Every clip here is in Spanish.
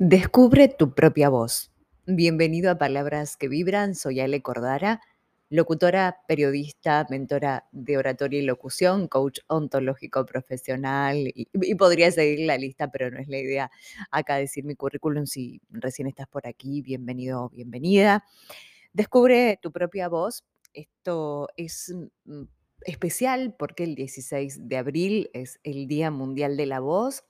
Descubre tu propia voz. Bienvenido a Palabras que Vibran. Soy Ale Cordara, locutora, periodista, mentora de oratoria y locución, coach ontológico profesional y, podría seguir la lista, pero no es la idea acá decir mi currículum. Si recién estás por aquí, bienvenido o bienvenida. Descubre tu propia voz. Esto es mm, especial porque el 16 de abril es el Día Mundial de la Voz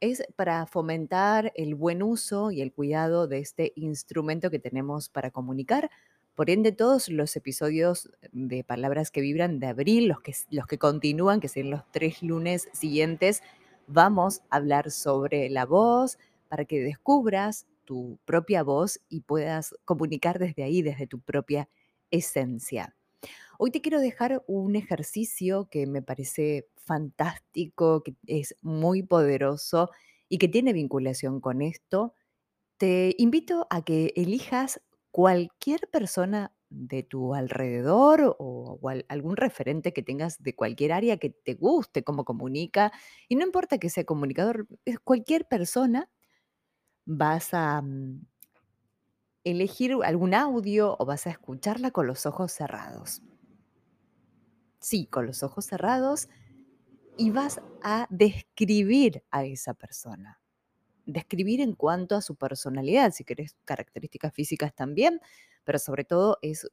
es para fomentar el buen uso y el cuidado de este instrumento que tenemos para comunicar. Por ende, todos los episodios de Palabras que Vibran de abril, los que, los que continúan, que son los tres lunes siguientes, vamos a hablar sobre la voz para que descubras tu propia voz y puedas comunicar desde ahí, desde tu propia esencia. Hoy te quiero dejar un ejercicio que me parece fantástico, que es muy poderoso y que tiene vinculación con esto. Te invito a que elijas cualquier persona de tu alrededor o, o al- algún referente que tengas de cualquier área que te guste cómo comunica. Y no importa que sea comunicador, cualquier persona, vas a mm, elegir algún audio o vas a escucharla con los ojos cerrados. Sí, con los ojos cerrados y vas a describir a esa persona. Describir en cuanto a su personalidad, si querés características físicas también, pero sobre todo es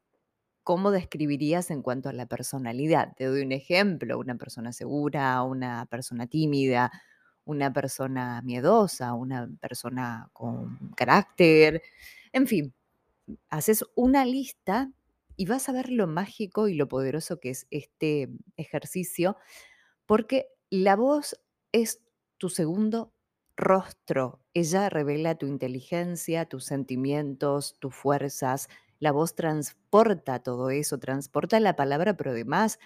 cómo describirías en cuanto a la personalidad. Te doy un ejemplo, una persona segura, una persona tímida, una persona miedosa, una persona con carácter, en fin, haces una lista y vas a ver lo mágico y lo poderoso que es este ejercicio porque la voz es tu segundo rostro. Ella revela tu inteligencia, tus sentimientos, tus fuerzas. La voz transporta todo eso, transporta la palabra, pero además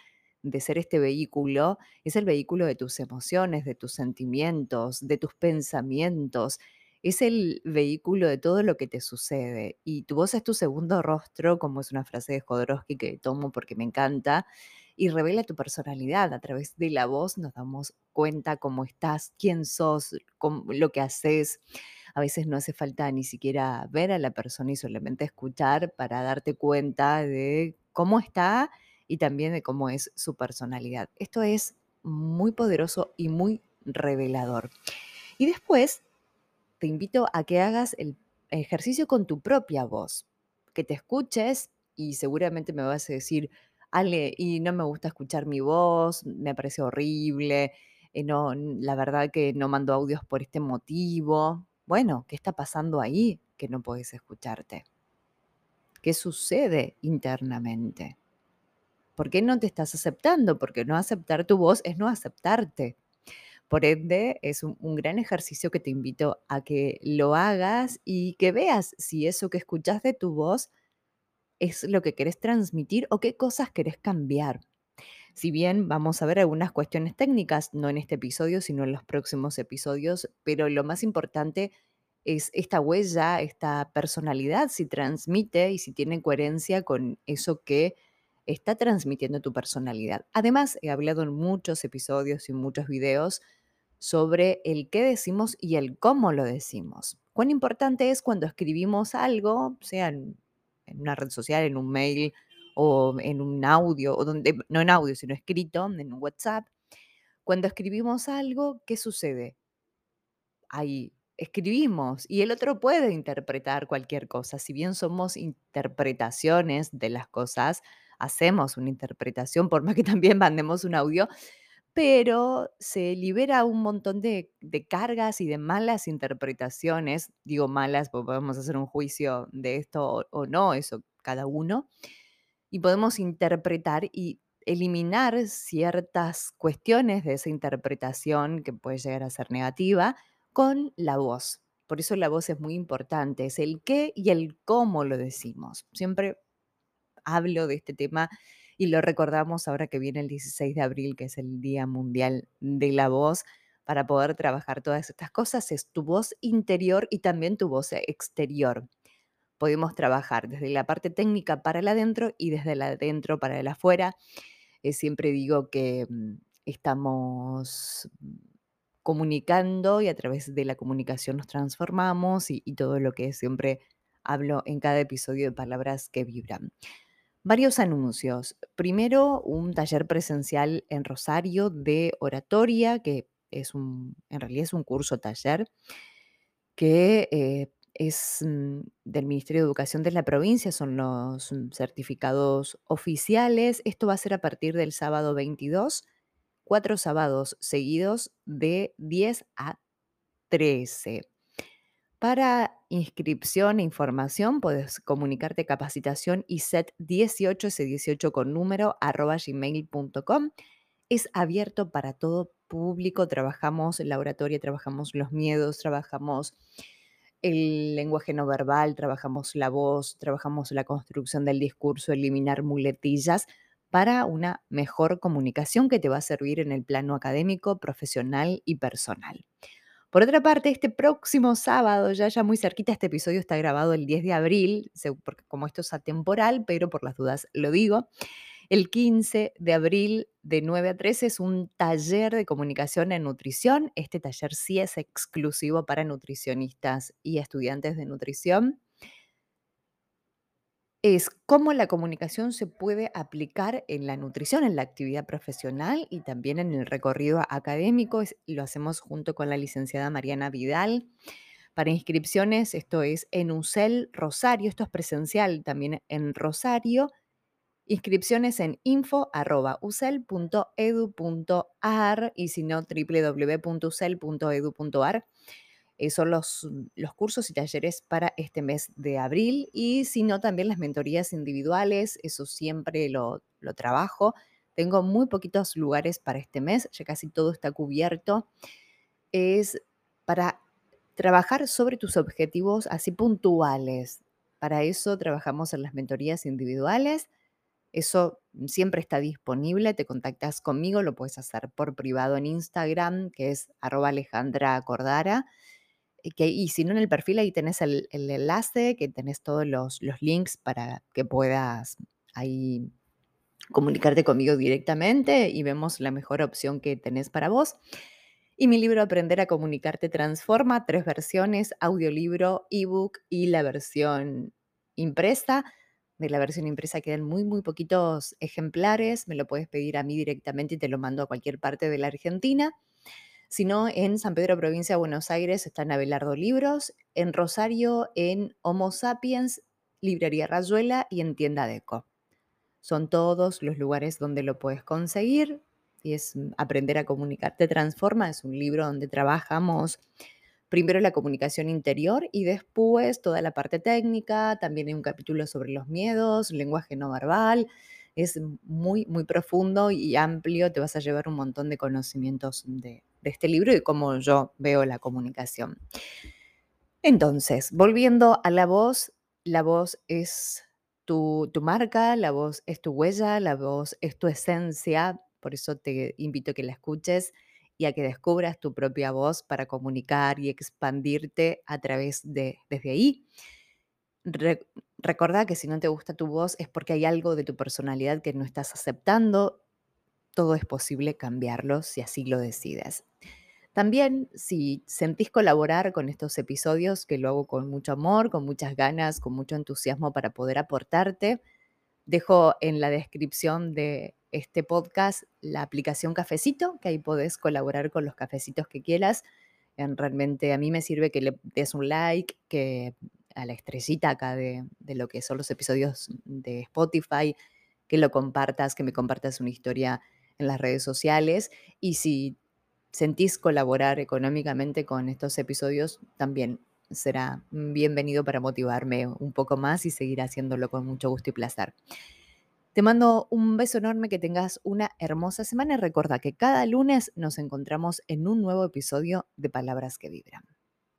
de ser este vehículo, es el vehículo de tus emociones, de tus sentimientos, de tus pensamientos. Es el vehículo de todo lo que te sucede. Y tu voz es tu segundo rostro, como es una frase de Jodorowsky que tomo porque me encanta y revela tu personalidad. A través de la voz nos damos cuenta cómo estás, quién sos, cómo- lo que haces. A veces no hace falta ni siquiera ver a la persona y solamente escuchar para darte cuenta de cómo está y también de cómo es su personalidad. Esto es muy poderoso y muy revelador. Y después te invito a que hagas el ejercicio con tu propia voz, que te escuches y seguramente me vas a decir, Ale, y no me gusta escuchar mi voz, me parece horrible, eh, no, la verdad que no mando audios por este motivo. Bueno, ¿qué está pasando ahí que no puedes escucharte? ¿Qué sucede internamente? ¿Por qué no te estás aceptando? Porque no aceptar tu voz es no aceptarte. Por ende, es un, gran ejercicio que te invito a que lo hagas y que veas si eso que escuchas de tu voz es lo que querés transmitir o qué cosas querés cambiar. Si bien vamos a ver algunas cuestiones técnicas, no en este episodio, sino en los próximos episodios, pero lo más importante es esta huella, esta personalidad, si transmite y si tiene coherencia con eso que está transmitiendo tu personalidad. Además, he hablado en muchos episodios y muchos videos sobre el qué decimos y el cómo lo decimos. Cuán importante es cuando escribimos algo, sea en, una red social, en un mail o en un audio, o donde, no en audio, sino escrito, en un WhatsApp. Cuando escribimos algo, ¿qué sucede? Ahí escribimos y el otro puede interpretar cualquier cosa. Si bien somos interpretaciones de las cosas, hacemos una interpretación, por más que también mandemos un audio, pero se libera un montón de, cargas y de malas interpretaciones. Digo malas, porque podemos hacer un juicio de esto o no, eso cada uno. Y podemos interpretar y eliminar ciertas cuestiones de esa interpretación que puede llegar a ser negativa con la voz. Por eso la voz es muy importante, es el qué y el cómo lo decimos. Siempre hablo de este tema y lo recordamos ahora que viene el 16 de abril, que es el Día Mundial de la Voz, para poder trabajar todas estas cosas. Es tu voz interior y también tu voz exterior. Podemos trabajar desde la parte técnica para el adentro y desde el adentro para el afuera. Eh, siempre digo que mm, estamos comunicando y a través de la comunicación nos transformamos y, y todo lo que siempre hablo en cada episodio de Palabras que Vibran. Varios anuncios. Primero, un taller presencial en Rosario de oratoria, que es un, en realidad es un curso taller que eh, es mm, del Ministerio de Educación de la provincia, son los mm, certificados oficiales. Esto va a ser a partir del sábado 22, cuatro sábados seguidos de 10 a 13. Para inscripción e información puedes comunicarte capacitación ISET 18, ese 18 con número, arroba gmail.com. Es abierto para todo público, trabajamos la oratoria, trabajamos los miedos, trabajamos el lenguaje no verbal, trabajamos la voz, trabajamos la construcción del discurso, eliminar muletillas para una mejor comunicación que te va a servir en el plano académico, profesional y personal. Por otra parte, este próximo sábado, ya, ya muy cerquita, este episodio está grabado el 10 de abril, como esto es atemporal, pero por las dudas lo digo. El 15 de abril de 9 a 13 es un taller de comunicación en nutrición. Este taller sí es exclusivo para nutricionistas y estudiantes de nutrición. Es cómo la comunicación se puede aplicar en la nutrición, en la actividad profesional y también en el recorrido académico. lo hacemos junto con la licenciada Mariana Vidal. Para inscripciones, esto es en UCEL Rosario, esto es presencial también en Rosario Inscripciones en info.usel.edu.ar y si no, www.usel.edu.ar. Eh, son los, los cursos y talleres para este mes de abril y si no, también las mentorías individuales, eso siempre lo, lo trabajo. Tengo muy poquitos lugares para este mes, ya casi todo está cubierto. Es para trabajar sobre tus objetivos así puntuales. Para eso trabajamos en las mentorías individuales eso siempre está disponible, te contactas conmigo, lo puedes hacer por privado en Instagram, que es arroba Alejandra Cordara. Y, que, y si no, en el perfil ahí tenés el, enlace, que tenés todos los, los, links para que puedas ahí comunicarte conmigo directamente y vemos la mejor opción que tenés para vos. Y mi libro Aprender a Comunicarte Transforma, tres versiones, audiolibro, ebook y la versión impresa de la versión impresa quedan muy, muy poquitos ejemplares. Me lo puedes pedir a mí directamente y te lo mando a cualquier parte de la Argentina. Si no, en San Pedro, provincia de Buenos Aires, está en Abelardo Libros. En Rosario, en Homo Sapiens, Librería Rayuela y en Tienda Deco. Son todos los lugares donde lo puedes conseguir. Y es mm, Aprender a Comunicarte Transforma. Es un libro donde trabajamos primero la comunicación interior y después toda la parte técnica. También hay un capítulo sobre los miedos, lenguaje no verbal. Es muy, muy profundo y amplio. Te vas a llevar un montón de conocimientos de, este libro y cómo yo veo la comunicación. Entonces, volviendo a la voz, la voz es tu, tu, marca, la voz es tu huella, la voz es tu esencia, por eso te invito a que la escuches y a que descubras tu propia voz para comunicar y expandirte a través de desde ahí. Recuerda que si no te gusta tu voz es porque hay algo de tu personalidad que no estás aceptando. Todo es posible cambiarlo si así lo decides. También, si sentís colaborar con estos episodios, que lo hago con mucho amor, con muchas ganas, con mucho entusiasmo para poder aportarte, dejo en la descripción de este podcast la aplicación Cafecito, que ahí podés colaborar con los cafecitos que quieras. realmente a mí me sirve que le des un like, que a la estrellita acá de, de lo que son los episodios de Spotify, que lo compartas, que me compartas una historia en las redes sociales. Y si sentís colaborar económicamente con estos episodios, también será bienvenido para motivarme un poco más y seguir haciéndolo con mucho gusto y placer. Te mando un beso enorme, que tengas una hermosa semana y recuerda que cada lunes nos encontramos en un nuevo episodio de Palabras que Vibran.